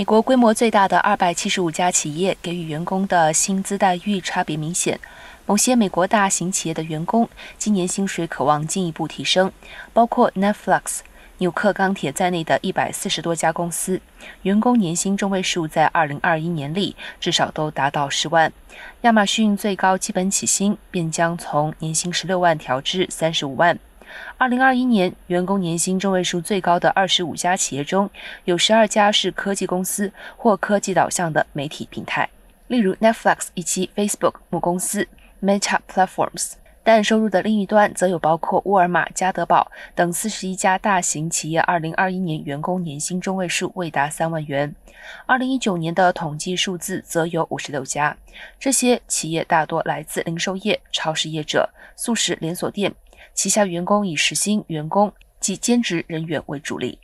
美国规模最大的二百七十五家企业给予员工的薪资待遇差别明显。某些美国大型企业的员工今年薪水渴望进一步提升，包括 Netflix、纽克钢铁在内的一百四十多家公司，员工年薪中位数在二零二一年里至少都达到十万。亚马逊最高基本起薪便将从年薪十六万调至三十五万。二零二一年，员工年薪中位数最高的二十五家企业中，有十二家是科技公司或科技导向的媒体平台，例如 Netflix 以及 Facebook 母公司 Meta Platforms。但收入的另一端，则有包括沃尔玛、家得宝等四十一家大型企业，二零二一年员工年薪中位数未达三万元。二零一九年的统计数字则有五十六家，这些企业大多来自零售业、超市业者、素食连锁店。旗下员工以实薪员工及兼职人员为主力。